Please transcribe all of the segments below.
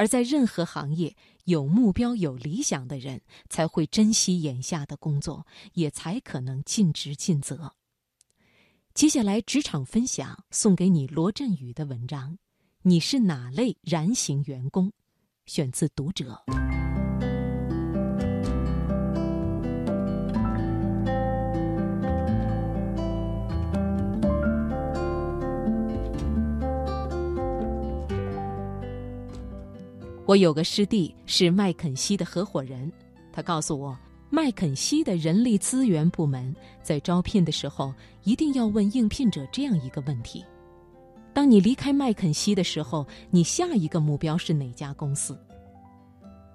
而在任何行业，有目标、有理想的人才会珍惜眼下的工作，也才可能尽职尽责。接下来，职场分享送给你罗振宇的文章：你是哪类燃型员工？选自《读者》。我有个师弟是麦肯锡的合伙人，他告诉我，麦肯锡的人力资源部门在招聘的时候一定要问应聘者这样一个问题：当你离开麦肯锡的时候，你下一个目标是哪家公司？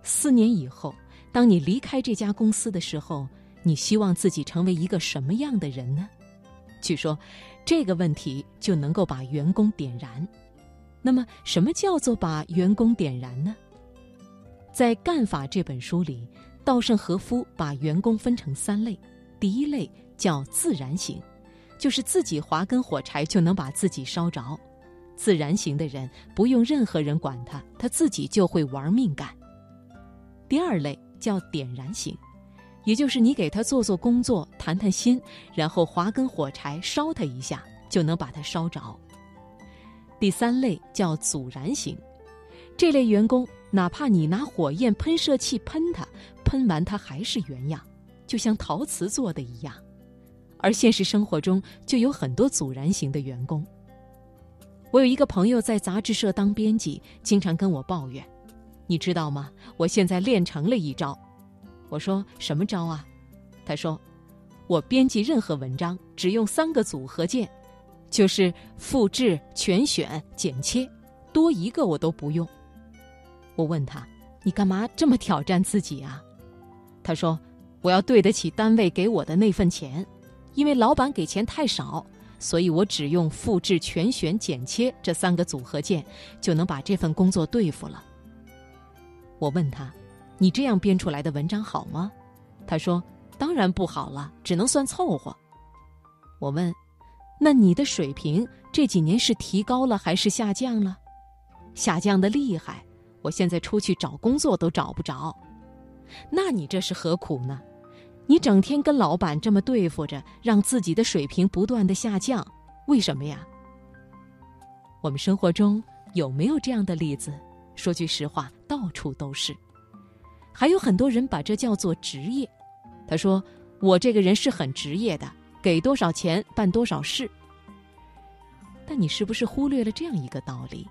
四年以后，当你离开这家公司的时候，你希望自己成为一个什么样的人呢？据说，这个问题就能够把员工点燃。那么，什么叫做把员工点燃呢？在《干法》这本书里，稻盛和夫把员工分成三类。第一类叫自燃型，就是自己划根火柴就能把自己烧着。自燃型的人不用任何人管他，他自己就会玩命干。第二类叫点燃型，也就是你给他做做工作、谈谈心，然后划根火柴烧他一下，就能把他烧着。第三类叫阻燃型，这类员工。哪怕你拿火焰喷射器喷它，喷完它还是原样，就像陶瓷做的一样。而现实生活中就有很多阻燃型的员工。我有一个朋友在杂志社当编辑，经常跟我抱怨：“你知道吗？我现在练成了一招。”我说：“什么招啊？”他说：“我编辑任何文章只用三个组合键，就是复制、全选、剪切，多一个我都不用。”我问他：“你干嘛这么挑战自己啊？”他说：“我要对得起单位给我的那份钱，因为老板给钱太少，所以我只用复制、全选、剪切这三个组合键，就能把这份工作对付了。”我问他：“你这样编出来的文章好吗？”他说：“当然不好了，只能算凑合。”我问：“那你的水平这几年是提高了还是下降了？下降的厉害。”我现在出去找工作都找不着，那你这是何苦呢？你整天跟老板这么对付着，让自己的水平不断的下降，为什么呀？我们生活中有没有这样的例子？说句实话，到处都是。还有很多人把这叫做职业。他说：“我这个人是很职业的，给多少钱办多少事。”但你是不是忽略了这样一个道理？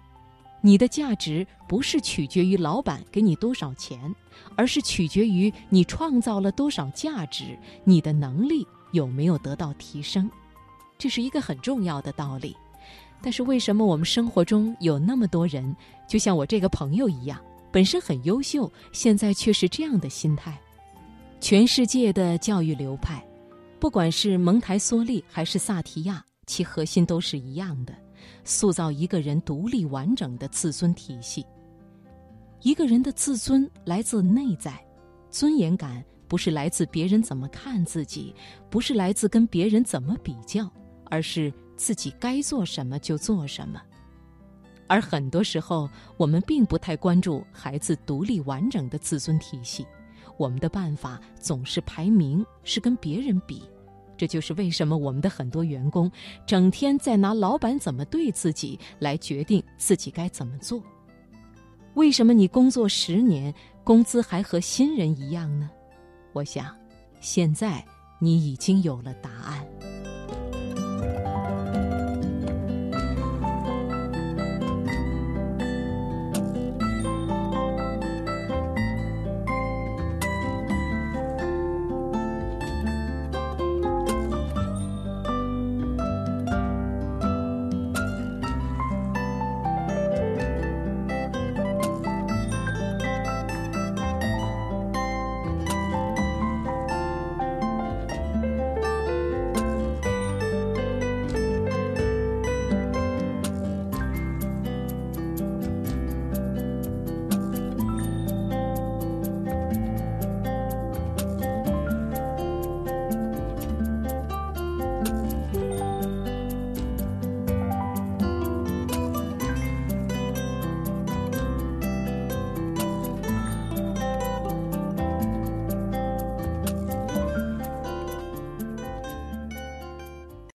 你的价值不是取决于老板给你多少钱，而是取决于你创造了多少价值，你的能力有没有得到提升，这是一个很重要的道理。但是为什么我们生活中有那么多人，就像我这个朋友一样，本身很优秀，现在却是这样的心态？全世界的教育流派，不管是蒙台梭利还是萨提亚，其核心都是一样的。塑造一个人独立完整的自尊体系。一个人的自尊来自内在，尊严感不是来自别人怎么看自己，不是来自跟别人怎么比较，而是自己该做什么就做什么。而很多时候，我们并不太关注孩子独立完整的自尊体系，我们的办法总是排名，是跟别人比。这就是为什么我们的很多员工整天在拿老板怎么对自己来决定自己该怎么做。为什么你工作十年，工资还和新人一样呢？我想，现在你已经有了答案。